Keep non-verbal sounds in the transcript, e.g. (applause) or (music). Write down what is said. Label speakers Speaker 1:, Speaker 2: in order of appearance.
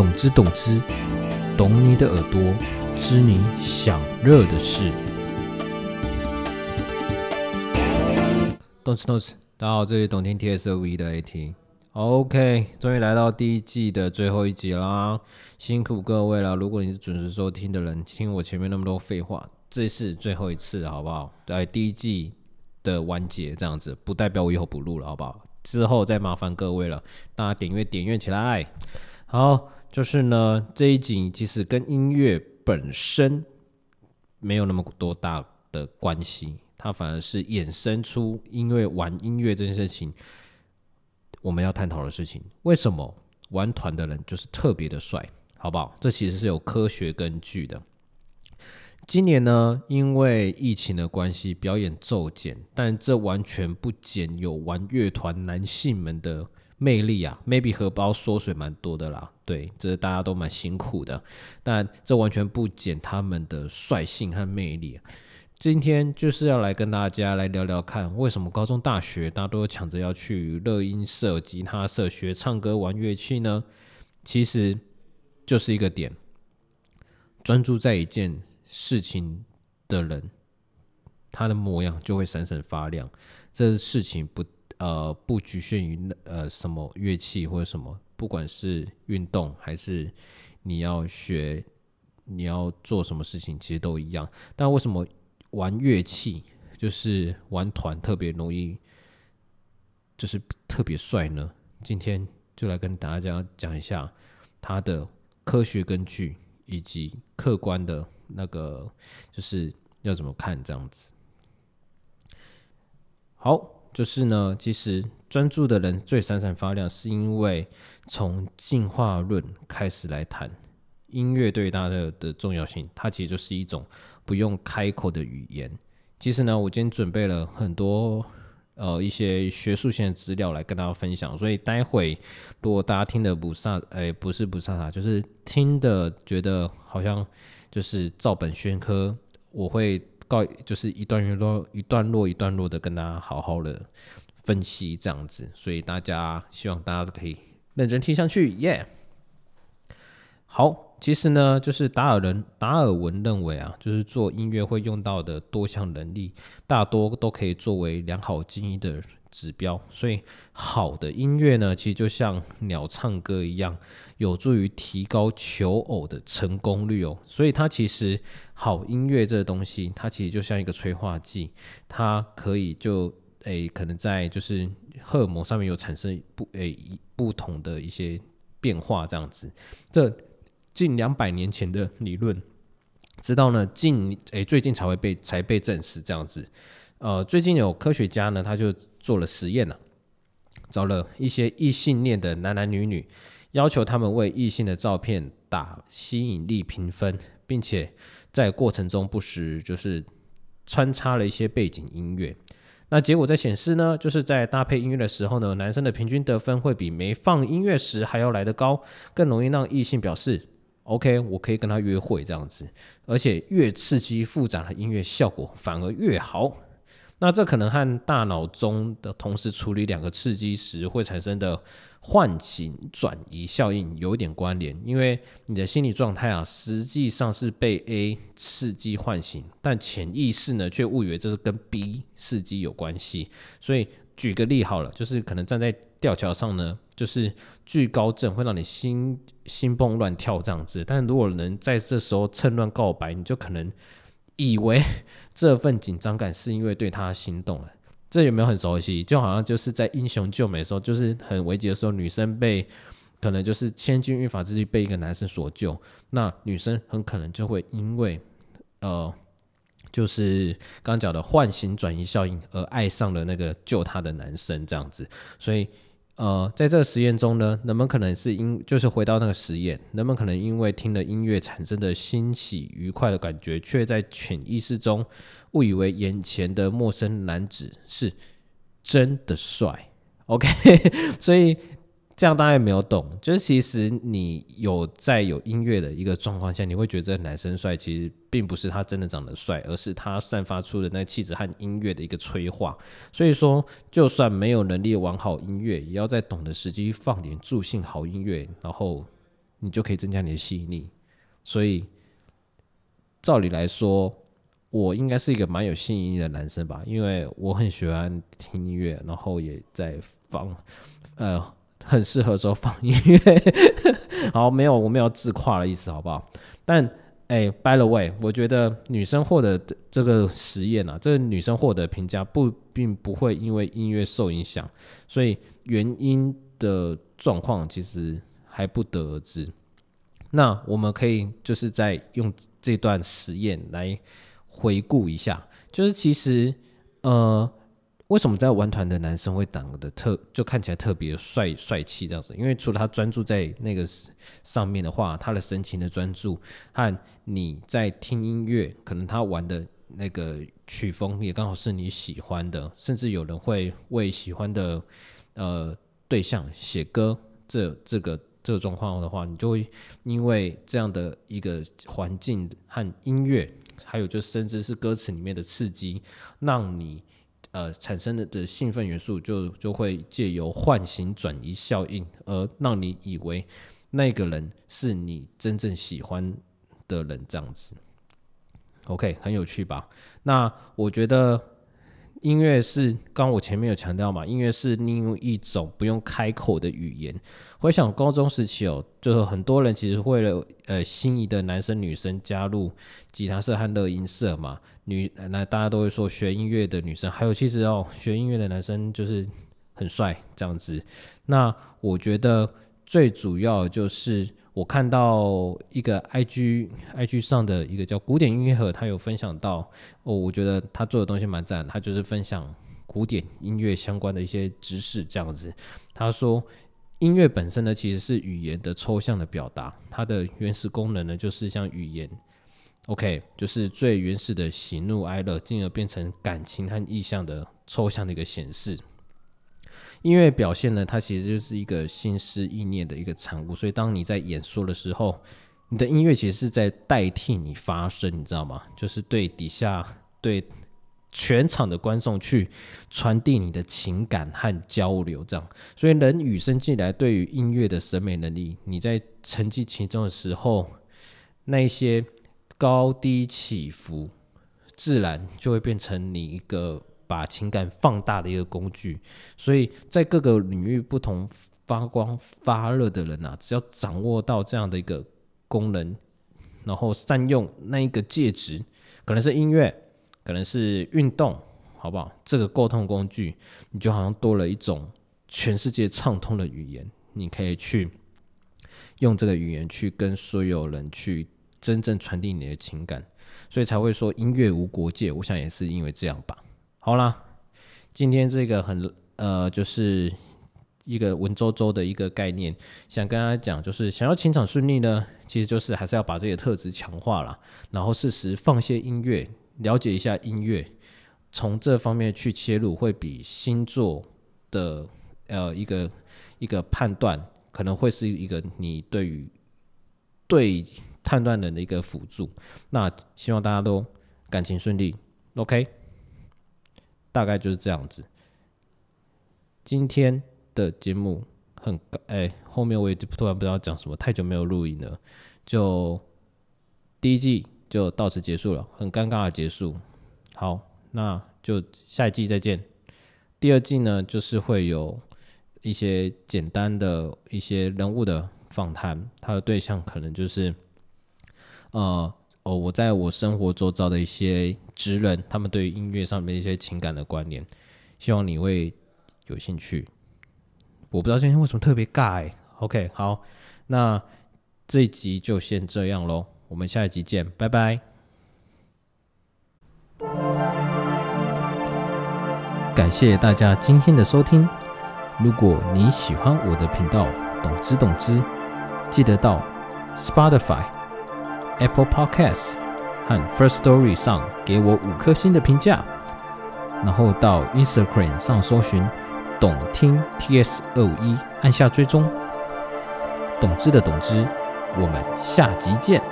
Speaker 1: 懂之懂之，懂你的耳朵，知你想热的事。动词动词，大家好，这里懂听 TSOV 的 AT。OK，终于来到第一季的最后一集啦，辛苦各位了。如果你是准时收听的人，听我前面那么多废话，这是最后一次，好不好？对，第一季的完结这样子，不代表我以后不录了，好不好？之后再麻烦各位了，大家点阅点阅起来。好，就是呢，这一集其实跟音乐本身没有那么多大的关系，它反而是衍生出因为玩音乐这件事情，我们要探讨的事情。为什么玩团的人就是特别的帅，好不好？这其实是有科学根据的。今年呢，因为疫情的关系，表演骤减，但这完全不减有玩乐团男性们的。魅力啊，maybe 荷包缩水蛮多的啦，对，这大家都蛮辛苦的，但这完全不减他们的率性和魅力。今天就是要来跟大家来聊聊看，为什么高中、大学大家都抢着要去乐音社、吉他社学唱歌、玩乐器呢？其实就是一个点，专注在一件事情的人，他的模样就会闪闪发亮。这事情不。呃，不局限于呃什么乐器或者什么，不管是运动还是你要学，你要做什么事情，其实都一样。但为什么玩乐器就是玩团特别容易，就是特别帅呢？今天就来跟大家讲一下它的科学根据以及客观的那个，就是要怎么看这样子。好。就是呢，其实专注的人最闪闪发亮，是因为从进化论开始来谈音乐对大家的重要性，它其实就是一种不用开口的语言。其实呢，我今天准备了很多呃一些学术性的资料来跟大家分享，所以待会如果大家听的不飒，哎，不是不飒飒，就是听的觉得好像就是照本宣科，我会。告就是一段一段一段落一段落的跟大家好好的分析这样子，所以大家希望大家都可以认真听上去，耶。好，其实呢，就是达尔人达尔文认为啊，就是做音乐会用到的多项能力，大多都可以作为良好经营的。指标，所以好的音乐呢，其实就像鸟唱歌一样，有助于提高求偶的成功率哦。所以它其实好音乐这个东西，它其实就像一个催化剂，它可以就诶，可能在就是荷尔蒙上面有产生不诶不同的一些变化这样子。这近两百年前的理论，直到呢近诶最近才会被才被证实这样子。呃，最近有科学家呢，他就做了实验了，找了一些异性恋的男男女女，要求他们为异性的照片打吸引力评分，并且在过程中不时就是穿插了一些背景音乐。那结果在显示呢，就是在搭配音乐的时候呢，男生的平均得分会比没放音乐时还要来得高，更容易让异性表示 OK，我可以跟他约会这样子。而且越刺激复杂的音乐，效果反而越好。那这可能和大脑中的同时处理两个刺激时会产生的唤醒转移效应有一点关联，因为你的心理状态啊，实际上是被 A 刺激唤醒，但潜意识呢却误以为这是跟 B 刺激有关系。所以举个例好了，就是可能站在吊桥上呢，就是惧高症会让你心心蹦乱跳这样子，但如果能在这时候趁乱告白，你就可能。以为 (laughs) 这份紧张感是因为对他心动了，这有没有很熟悉？就好像就是在英雄救美的时候，就是很危急的时候，女生被可能就是千钧一发之际被一个男生所救，那女生很可能就会因为呃，就是刚刚讲的唤醒转移效应而爱上了那个救她的男生这样子，所以。呃，在这个实验中呢，人们可能是因就是回到那个实验，人们可能因为听了音乐产生的欣喜愉快的感觉，却在潜意识中误以为眼前的陌生男子是真的帅。OK，(laughs) 所以。这样大家也没有懂，就是其实你有在有音乐的一个状况下，你会觉得这个男生帅，其实并不是他真的长得帅，而是他散发出的那气质和音乐的一个催化。所以说，就算没有能力玩好音乐，也要在懂得时机放点助兴好音乐，然后你就可以增加你的吸引力。所以，照理来说，我应该是一个蛮有吸引力的男生吧，因为我很喜欢听音乐，然后也在放，呃，很适合说放音乐。(laughs) 好，没有，我没有自夸的意思，好不好？但，哎，by the way，我觉得女生获得这个实验啊，这个女生获得评价不并不会因为音乐受影响，所以原因的状况其实还不得而知。那我们可以就是在用这段实验来回顾一下，就是其实呃，为什么在玩团的男生会长得特就看起来特别帅帅气这样子？因为除了他专注在那个上面的话，他的神情的专注和你在听音乐，可能他玩的那个曲风也刚好是你喜欢的，甚至有人会为喜欢的呃对象写歌，这这个。这个状况的话，你就会因为这样的一个环境和音乐，还有就甚至是歌词里面的刺激，让你呃产生的的兴奋元素，就就会借由唤醒转移效应，而让你以为那个人是你真正喜欢的人，这样子。OK，很有趣吧？那我觉得。音乐是，刚我前面有强调嘛，音乐是另一种不用开口的语言。回想高中时期哦，就是很多人其实为了呃心仪的男生女生加入吉他社和乐音社嘛，女那大家都会说学音乐的女生，还有其实哦学音乐的男生就是很帅这样子。那我觉得最主要就是。我看到一个 IG IG 上的一个叫古典音乐盒，他有分享到哦，我觉得他做的东西蛮赞，他就是分享古典音乐相关的一些知识这样子。他说，音乐本身呢其实是语言的抽象的表达，它的原始功能呢就是像语言，OK，就是最原始的喜怒哀乐，进而变成感情和意象的抽象的一个显示。音乐表现呢，它其实就是一个心思意念的一个产物，所以当你在演说的时候，你的音乐其实是在代替你发声，你知道吗？就是对底下、对全场的观众去传递你的情感和交流，这样。所以人与生俱来对于音乐的审美能力，你在沉浸其中的时候，那一些高低起伏，自然就会变成你一个。把情感放大的一个工具，所以在各个领域不同发光发热的人呐，只要掌握到这样的一个功能，然后善用那一个介质，可能是音乐，可能是运动，好不好？这个沟通工具，你就好像多了一种全世界畅通的语言，你可以去用这个语言去跟所有人去真正传递你的情感，所以才会说音乐无国界。我想也是因为这样吧。好啦，今天这个很呃，就是一个文绉绉的一个概念，想跟大家讲，就是想要情场顺利呢，其实就是还是要把这些特质强化了，然后适时放些音乐，了解一下音乐，从这方面去切入，会比星座的呃一个一个判断，可能会是一个你对于对判断人的一个辅助。那希望大家都感情顺利，OK。大概就是这样子。今天的节目很哎，后面我也突然不知道讲什么，太久没有录音了，就第一季就到此结束了，很尴尬的结束。好，那就下一季再见。第二季呢，就是会有一些简单的一些人物的访谈，他的对象可能就是呃。哦，我在我生活周遭的一些职人，他们对于音乐上面一些情感的关联，希望你会有兴趣。我不知道今天为什么特别尬，OK，好，那这一集就先这样喽，我们下一集见，拜拜。感谢大家今天的收听，如果你喜欢我的频道，懂之懂之，记得到 Spotify。Apple Podcasts 和 First Story 上给我五颗星的评价，然后到 Instagram 上搜寻“懂听 TS 二五一”，按下追踪。懂之的懂之，我们下集见。